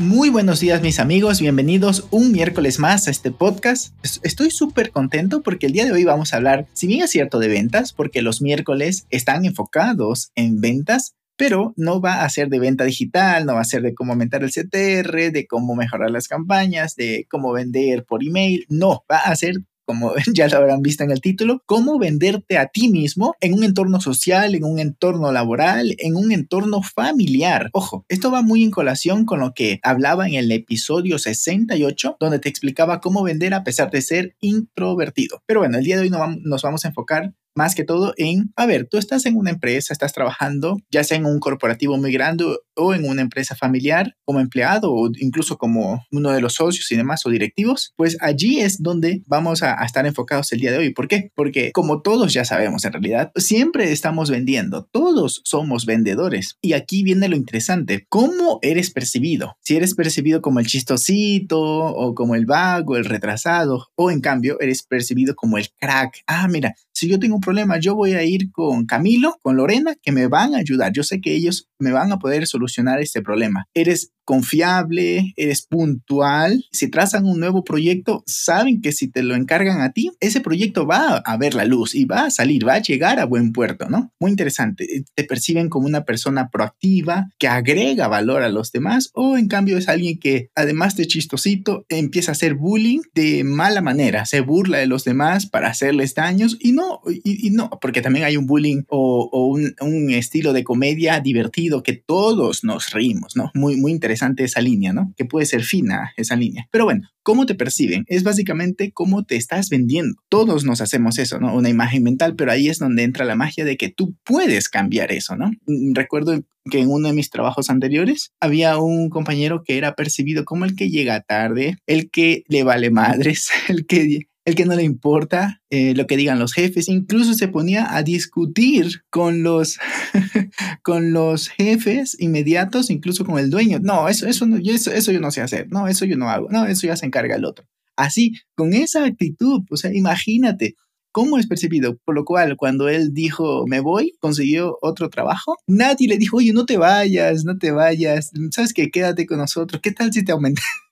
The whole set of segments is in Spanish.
Muy buenos días mis amigos, bienvenidos un miércoles más a este podcast. Estoy súper contento porque el día de hoy vamos a hablar, si bien es cierto, de ventas, porque los miércoles están enfocados en ventas, pero no va a ser de venta digital, no va a ser de cómo aumentar el CTR, de cómo mejorar las campañas, de cómo vender por email, no, va a ser como ya lo habrán visto en el título, cómo venderte a ti mismo en un entorno social, en un entorno laboral, en un entorno familiar. Ojo, esto va muy en colación con lo que hablaba en el episodio 68, donde te explicaba cómo vender a pesar de ser introvertido. Pero bueno, el día de hoy nos vamos a enfocar más que todo en, a ver, tú estás en una empresa, estás trabajando, ya sea en un corporativo muy grande o en una empresa familiar como empleado o incluso como uno de los socios y demás o directivos, pues allí es donde vamos a, estar enfocados el día de hoy. ¿Por qué? Porque como todos ya sabemos en realidad, siempre estamos vendiendo, todos somos vendedores. Y aquí viene lo interesante, ¿cómo eres percibido? Si eres percibido como el chistosito o como el vago, el retrasado, o en cambio eres percibido como el crack. Ah, mira, si yo tengo un problema, yo voy a ir con Camilo, con Lorena, que me van a ayudar. Yo sé que ellos me van a poder solucionar este problema. Eres confiable, eres puntual. Si trazan un nuevo proyecto, saben que si te lo encargan a ti, ese proyecto va a ver la luz y va a salir, va a llegar a buen puerto, ¿no? Muy interesante. Te perciben como una persona proactiva que agrega valor a los demás o en cambio es alguien que además de chistosito empieza a hacer bullying de mala manera, se burla de los demás para hacerles daños y no, y, no, porque también hay un bullying o, un estilo de comedia divertido que todos nos reímos, ¿no? Muy, muy interesante esa línea, ¿no? Que puede ser fina esa línea. Pero bueno, ¿cómo te perciben? Es básicamente cómo te estás vendiendo. Todos nos hacemos eso, ¿no? Una imagen mental, pero ahí es donde entra la magia de que tú puedes cambiar eso, ¿no? Mm, recuerdo que en uno de mis trabajos anteriores había un compañero que era percibido como el que llega tarde, el que le vale madres, el que el que no le importa eh, lo que digan los jefes, incluso se ponía a discutir con los, con los jefes inmediatos, incluso con el dueño. No, eso, eso, no, eso, eso yo no sé hacer, no, eso yo no hago, no, eso ya se encarga el otro. Así, con esa actitud, o sea, imagínate, cómo es percibido. Por lo cual, cuando él dijo, me voy, consiguió otro trabajo, nadie le dijo, oye, no te vayas, no te vayas, sabes que quédate con nosotros, ¿qué tal si te,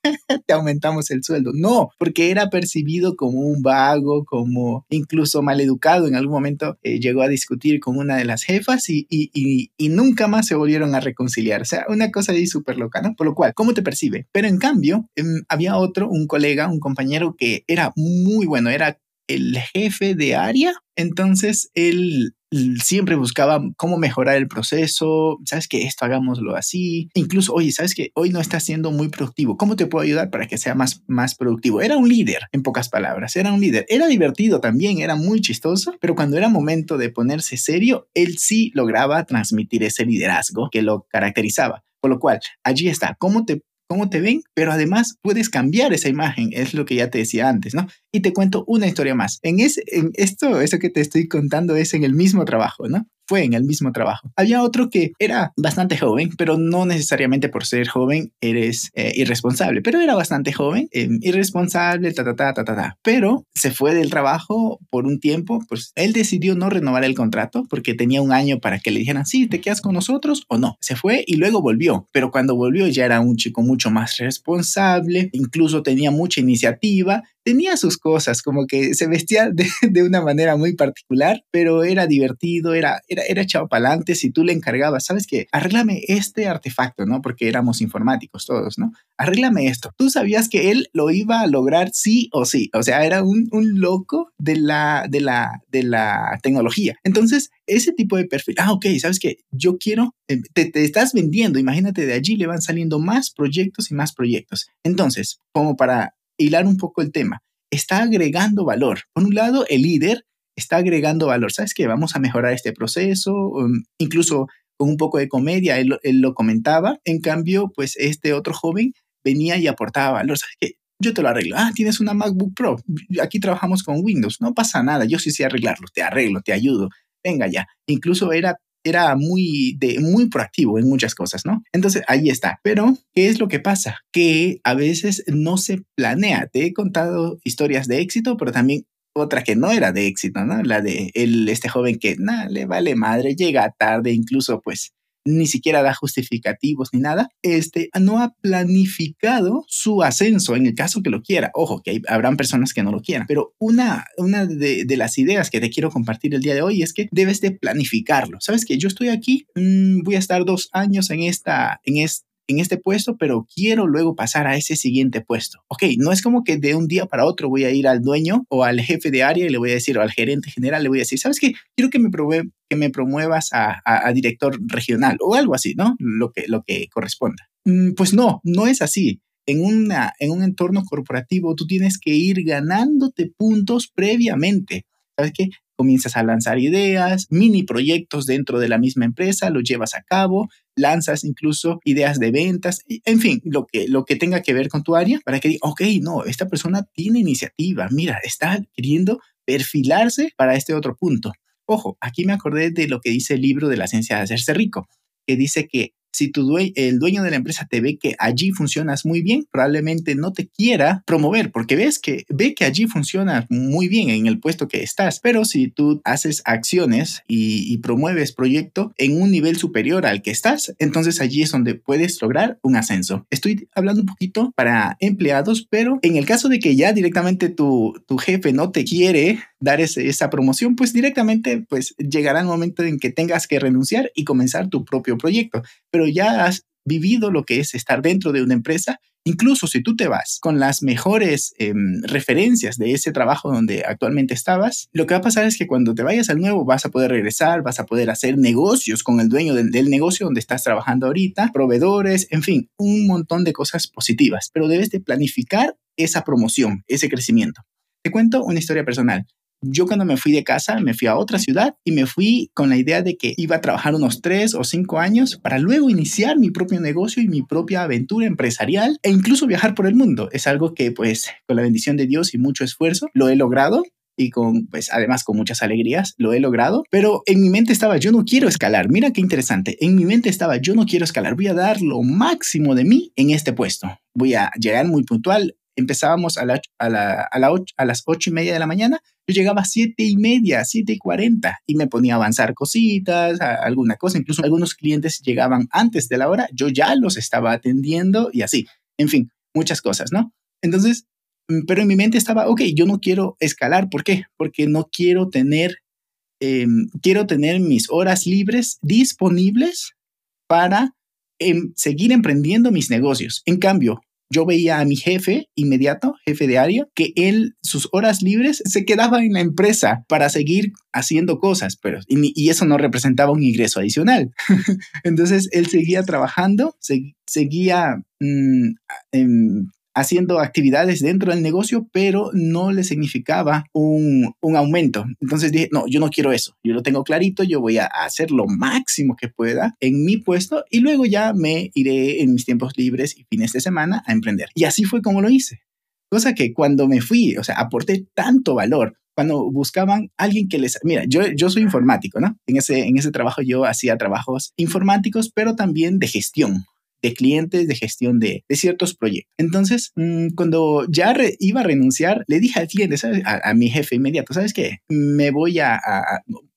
te aumentamos el sueldo? No, porque era percibido como un vago, como incluso maleducado. En algún momento eh, llegó a discutir con una de las jefas y, y, y, y, nunca más se volvieron a reconciliar. O sea, una cosa ahí súper loca, ¿no? Por lo cual, ¿cómo te percibe? Pero en cambio, em, había otro, un colega, un compañero que era muy bueno, era el jefe de área, entonces él siempre buscaba cómo mejorar el proceso, sabes que esto hagámoslo así, incluso, oye, sabes que hoy no está siendo muy productivo, ¿cómo te puedo ayudar para que sea más, más productivo? Era un líder, en pocas palabras, era un líder, era divertido también, era muy chistoso, pero cuando era momento de ponerse serio, él sí lograba transmitir ese liderazgo que lo caracterizaba. Por lo cual, allí está, ¿cómo te cómo te ven, pero además puedes cambiar esa imagen, es lo que ya te decía antes, ¿no? Y te cuento una historia más. En, ese, en esto, eso que te estoy contando es en el mismo trabajo, ¿no? Fue en el mismo trabajo. Había otro que era bastante joven, pero no necesariamente por ser joven eres eh, irresponsable, pero era bastante joven, em, irresponsable, ta, ta, ta, ta, ta, ta. Pero se fue del trabajo por un tiempo, pues él decidió no renovar el contrato porque tenía un año para que le dijeran, sí, te quedas con nosotros o no. Se fue y luego volvió, pero cuando volvió ya era un chico mucho más responsable, incluso tenía mucha iniciativa tenía sus cosas, como que se vestía de, una manera muy particular, pero era divertido, era, era, era echado para adelante. Si tú le encargabas, sabes que arréglame este artefacto, ¿no? Porque éramos informáticos todos, ¿no? Arréglame esto. Tú sabías que él lo iba a lograr sí o sí. O sea, era un, un loco de la, de, la, de la tecnología. Entonces, ese tipo de perfil, ah, ok, sabes que yo quiero, eh, te, te, estás vendiendo, imagínate, de allí le van saliendo más proyectos y más proyectos. Entonces, como para hilar un poco el tema. Está agregando valor. Por un lado, el líder está agregando valor. ¿Sabes qué? Vamos a mejorar este proceso, um, incluso con un poco de comedia, él, lo comentaba. En cambio, pues este otro joven venía y aportaba valor. ¿Sabes qué? yo te lo arreglo. Ah, tienes una MacBook Pro, aquí trabajamos con Windows, no pasa nada, yo sí sé arreglarlo, te arreglo, te ayudo, venga ya. Incluso era era muy, de, muy proactivo en muchas cosas, ¿no? Entonces ahí está. Pero, ¿qué es lo que pasa? Que a veces no se planea. Te he contado historias de éxito, pero también otra que no era de éxito, ¿no? La de el, este joven que nada, le vale madre, llega tarde, incluso pues ni siquiera da justificativos ni nada, este, no ha planificado su ascenso en el caso que lo quiera. Ojo, que habrán personas que no lo quieran, pero una, una de, las ideas que te quiero compartir el día de hoy es que debes de planificarlo. Sabes que yo estoy aquí, mm, voy a estar dos años en esta, en este en este puesto, pero quiero luego pasar a ese siguiente puesto. Ok, no es como que de un día para otro voy a ir al dueño o al jefe de área y le voy a decir, o al gerente general, le voy a decir, ¿sabes qué? Quiero que me, que me promuevas a, director regional o algo así, ¿no? Lo que, lo que corresponda. Mm, pues no, no es así. En, una, en un entorno corporativo tú tienes que ir ganándote puntos previamente. ¿Sabes qué? Comienzas a lanzar ideas, mini proyectos dentro de la misma empresa, lo llevas a cabo, lanzas incluso ideas de ventas, en fin, lo que, lo que tenga que ver con tu área para que diga, ok, no, esta persona tiene iniciativa, mira, está queriendo perfilarse para este otro punto. Ojo, aquí me acordé de lo que dice el libro de la ciencia de hacerse rico, que dice que si tu el dueño de la empresa te ve que allí funcionas muy bien, probablemente no te quiera promover porque ves que ve que allí funciona muy bien en el puesto que estás. Pero si tú haces acciones y, y promueves proyecto en un nivel superior al que estás, entonces allí es donde puedes lograr un ascenso. Estoy hablando un poquito para empleados, pero en el caso de que ya directamente tu, tu jefe no te quiere dar esa promoción, pues directamente pues llegará el momento en que tengas que renunciar y comenzar tu propio proyecto. Ya has vivido lo que es estar dentro de una empresa, incluso si tú te vas con las mejores em, referencias de ese trabajo donde actualmente estabas, lo que va a pasar es que cuando te vayas al nuevo vas a poder regresar, vas a poder hacer negocios con el dueño del, del negocio donde estás trabajando ahorita, proveedores, en fin, un montón de cosas positivas, pero debes de planificar esa promoción, ese crecimiento. Te cuento una historia personal. Yo cuando me fui de casa, me fui a otra ciudad y me fui con la idea de que iba a trabajar unos tres o cinco años para luego iniciar mi propio negocio y mi propia aventura empresarial e incluso viajar por el mundo. Es algo que pues con la bendición de Dios y mucho esfuerzo lo he logrado y con, pues además con muchas alegrías, lo he logrado, pero en mi mente estaba, yo no quiero escalar, mira qué interesante, en mi mente estaba, yo no quiero escalar, voy a dar lo máximo de mí en este puesto, voy a llegar muy puntual, empezábamos a, la, a, la, a, la a las ocho y media de la mañana, yo llegaba a siete y media, siete y cuarenta y me ponía a avanzar cositas, alguna cosa. Incluso algunos clientes llegaban antes de la hora, yo ya los estaba atendiendo y así. En fin, muchas cosas, ¿no? Entonces, mm, pero en mi mente estaba, ok, yo no quiero escalar. ¿Por qué? Porque no quiero tener, em, quiero tener mis horas libres disponibles para em, seguir emprendiendo mis negocios. En cambio, yo veía a mi jefe inmediato, jefe de área, que él, sus horas libres, se quedaba en la empresa para seguir haciendo cosas, pero y, eso no representaba un ingreso adicional. Entonces, él seguía trabajando, seguía mm, haciendo actividades dentro del negocio, pero no le significaba un, aumento. Entonces dije, no, yo no quiero eso, yo lo tengo clarito, yo voy a hacer lo máximo que pueda en mi puesto y luego ya me iré en mis tiempos libres y fines de semana a emprender. Y así fue como lo hice. Cosa que cuando me fui, o sea, aporté tanto valor cuando buscaban alguien que les... Mira, yo, yo soy informático, ¿no? En ese, en ese trabajo yo hacía trabajos informáticos, pero también de gestión de clientes, de gestión de, ciertos proyectos. Entonces, mm, cuando ya iba a renunciar, le dije al cliente, A, mi jefe inmediato, ¿sabes qué? Me voy a,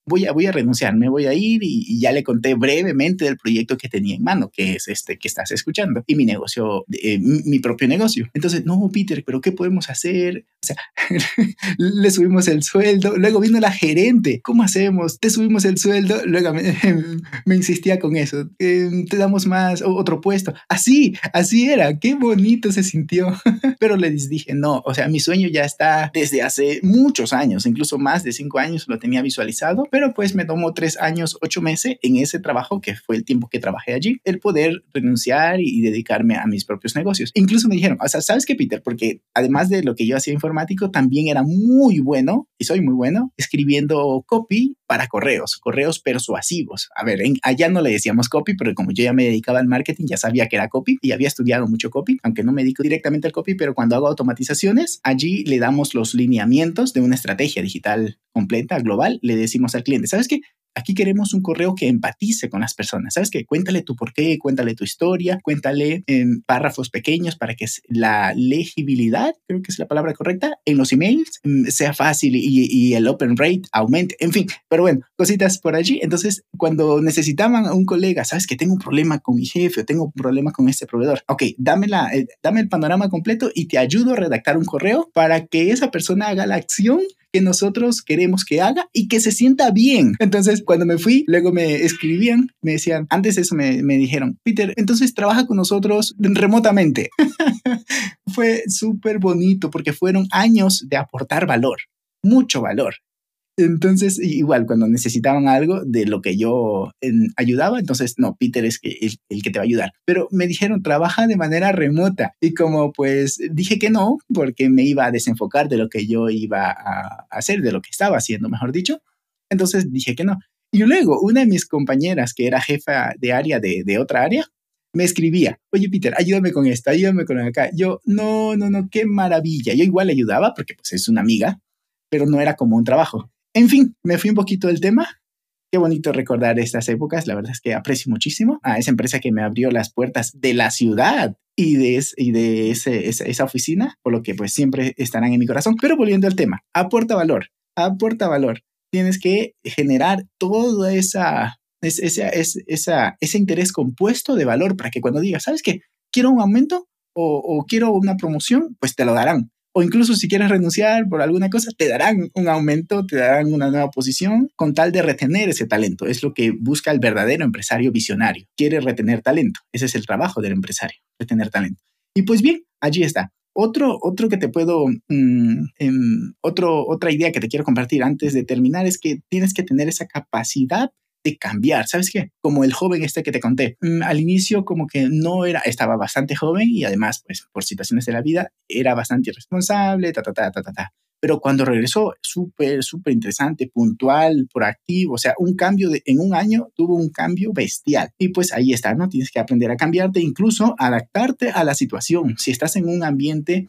voy a, voy a renunciar, me voy a ir y, ya le conté brevemente del proyecto que tenía en mano, que es este que estás escuchando, y mi negocio, eh, mi, propio negocio. Entonces, no, Peter, pero ¿qué podemos hacer? O sea, le subimos el sueldo, luego vino la gerente, ¿cómo hacemos? Te subimos el sueldo, luego me, insistía con eso, te damos más, otro puesto. Así, así era, qué bonito se sintió. pero les dije, no, o sea, mi sueño ya está desde hace muchos años, incluso más de cinco años lo tenía visualizado pero pues me tomó tres años, ocho meses en ese trabajo, que fue el tiempo que trabajé allí, el poder renunciar y dedicarme a mis propios negocios. Incluso me dijeron, o sea, ¿sabes qué, Peter? Porque además de lo que yo hacía informático, también era muy bueno, y soy muy bueno, escribiendo copy para correos, correos persuasivos. A ver, allá no le decíamos copy, pero como yo ya me dedicaba al marketing, ya sabía que era copy y había estudiado mucho copy, aunque no me dedico directamente al copy, pero cuando hago automatizaciones, allí le damos los lineamientos de una estrategia digital completa, global, le decimos al cliente, ¿sabes qué? Aquí queremos un correo que empatice con las personas. ¿Sabes qué? Cuéntale tu por qué, cuéntale tu historia, cuéntale en párrafos pequeños para que la legibilidad, creo que es la palabra correcta, en los emails mm, sea fácil y, el open rate aumente. En fin, pero bueno, cositas por allí. Entonces, cuando necesitaban a un colega, ¿sabes que tengo un problema con mi jefe o tengo un problema con este proveedor? Ok, dame, la, eh, dame el panorama completo y te ayudo a redactar un correo para que esa persona haga la acción que nosotros queremos que haga y que se sienta bien. Entonces, cuando me fui, luego me escribían, me decían, antes eso me, me dijeron, Peter, entonces trabaja con nosotros remotamente. Fue súper bonito porque fueron años de aportar valor, mucho valor. Entonces, igual, cuando necesitaban algo de lo que yo ayudaba, entonces, no, Peter es que, el, que te va a ayudar. Pero me dijeron, trabaja de manera remota. Y como pues dije que no, porque me iba a desenfocar de lo que yo iba a hacer, de lo que estaba haciendo, mejor dicho. Entonces dije que no. Y luego, una de mis compañeras, que era jefa de área de, de otra área, me escribía, oye Peter, ayúdame con esto, ayúdame con acá. Yo, no, no, no, qué maravilla. Yo igual le ayudaba porque pues es una amiga, pero no era como un trabajo. En fin, me fui un poquito del tema. Qué bonito recordar estas épocas. La verdad es que aprecio muchísimo a esa empresa que me abrió las puertas de la ciudad y de, esa, oficina, por lo que pues siempre estarán en mi corazón. Pero volviendo al tema, aporta valor, aporta valor. Tienes que generar esa, ese interés compuesto de valor para que cuando digas, ¿sabes qué? Quiero un aumento o quiero una promoción, pues te lo darán o incluso si quieres renunciar por alguna cosa, te darán un aumento, te darán una nueva posición con tal de retener ese talento. Es lo que busca el verdadero empresario visionario. Quiere retener talento. Ese es el trabajo del empresario, retener talento. Y pues bien, allí está. Otro, otro que te puedo, em, otro, otra idea que te quiero compartir antes de terminar es que tienes que tener esa capacidad de cambiar. ¿Sabes qué? Como el joven este que te conté. Mm, al inicio como que no era, estaba bastante joven y además, pues por situaciones de la vida, era bastante irresponsable, ta, ta, ta, ta, ta, ta. Pero cuando regresó, súper, súper interesante, puntual, proactivo, o sea, un cambio de, en un año tuvo un cambio bestial. Y pues ahí está, ¿no? Tienes que aprender a cambiarte, incluso adaptarte a la situación. Si estás en un ambiente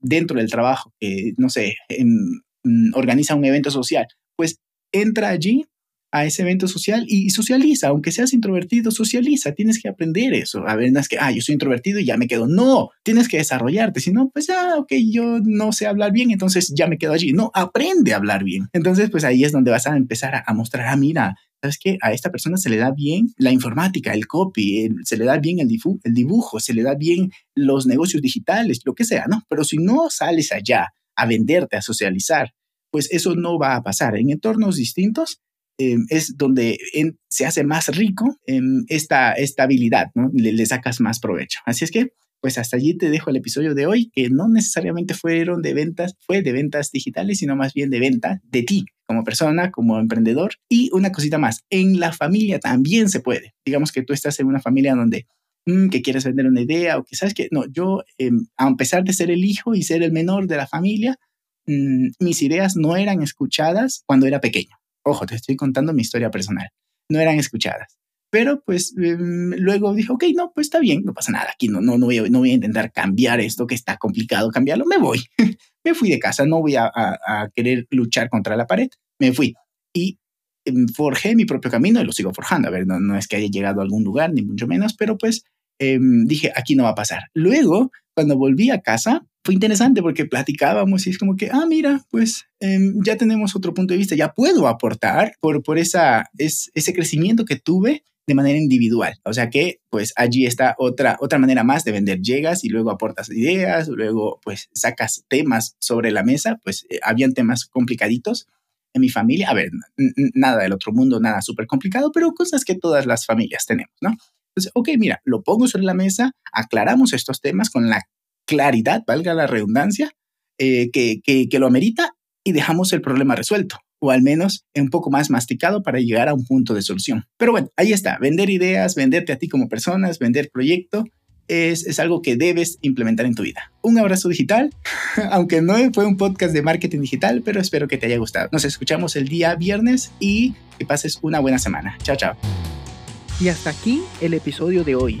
dentro del trabajo, que, no sé, mm, organiza un evento social, pues entra allí a ese evento social y socializa, aunque seas introvertido, socializa, tienes que aprender eso. A ver, no es que, ah, yo soy introvertido y ya me quedo. No, tienes que desarrollarte, si no, pues, ah, ok, yo no sé hablar bien, entonces ya me quedo allí. No, aprende a hablar bien. Entonces, pues ahí es donde vas a empezar a, mostrar, ah, mira, ¿sabes qué? A esta persona se le da bien la informática, el copy, se le da bien el, el dibujo, se le da bien los negocios digitales, lo que sea, ¿no? Pero si no sales allá a venderte, a socializar, pues eso no va a pasar. En entornos distintos, Em, es donde se hace más rico en esta estabilidad, ¿no? Le, sacas más provecho. Así es que, pues hasta allí te dejo el episodio de hoy, que no necesariamente fueron de ventas, fue de ventas digitales, sino más bien de venta de ti como persona, como emprendedor. Y una cosita más, en la familia también se puede. Digamos que tú estás en una familia donde mm, que quieres vender una idea o que sabes que no, yo em, a pesar de ser el hijo y ser el menor de la familia, mm, mis ideas no eran escuchadas cuando era pequeño. Ojo, te estoy contando mi historia personal. No eran escuchadas. Pero pues em, luego dije, ok, no, pues está bien, no pasa nada, aquí no, no, no, voy, a, intentar cambiar esto que está complicado cambiarlo, me voy. me fui de casa, no voy a, querer luchar contra la pared, me fui. Y em, forjé mi propio camino y lo sigo forjando. A ver, no, no es que haya llegado a algún lugar, ni mucho menos, pero pues em, dije, aquí no va a pasar. Luego, cuando volví a casa, fue interesante porque platicábamos y es como que, ah, mira, pues em, ya tenemos otro punto de vista, ya puedo aportar por, por esa, es, ese crecimiento que tuve de manera individual. O sea que, pues allí está otra, otra manera más de vender. Llegas y luego aportas ideas, luego pues sacas temas sobre la mesa, pues eh, habían temas complicaditos en mi familia. A ver, nada del otro mundo, nada súper complicado, pero cosas que todas las familias tenemos, ¿no? Entonces, ok, mira, lo pongo sobre la mesa, aclaramos estos temas con la claridad, valga la redundancia, eh, que, que, lo amerita y dejamos el problema resuelto o al menos un poco más masticado para llegar a un punto de solución. Pero bueno, ahí está, vender ideas, venderte a ti como personas, vender proyecto es, es algo que debes implementar en tu vida. Un abrazo digital, aunque no fue un podcast de marketing digital, pero espero que te haya gustado. Nos escuchamos el día viernes y que pases una buena semana. Chao, chao. Y hasta aquí el episodio de hoy.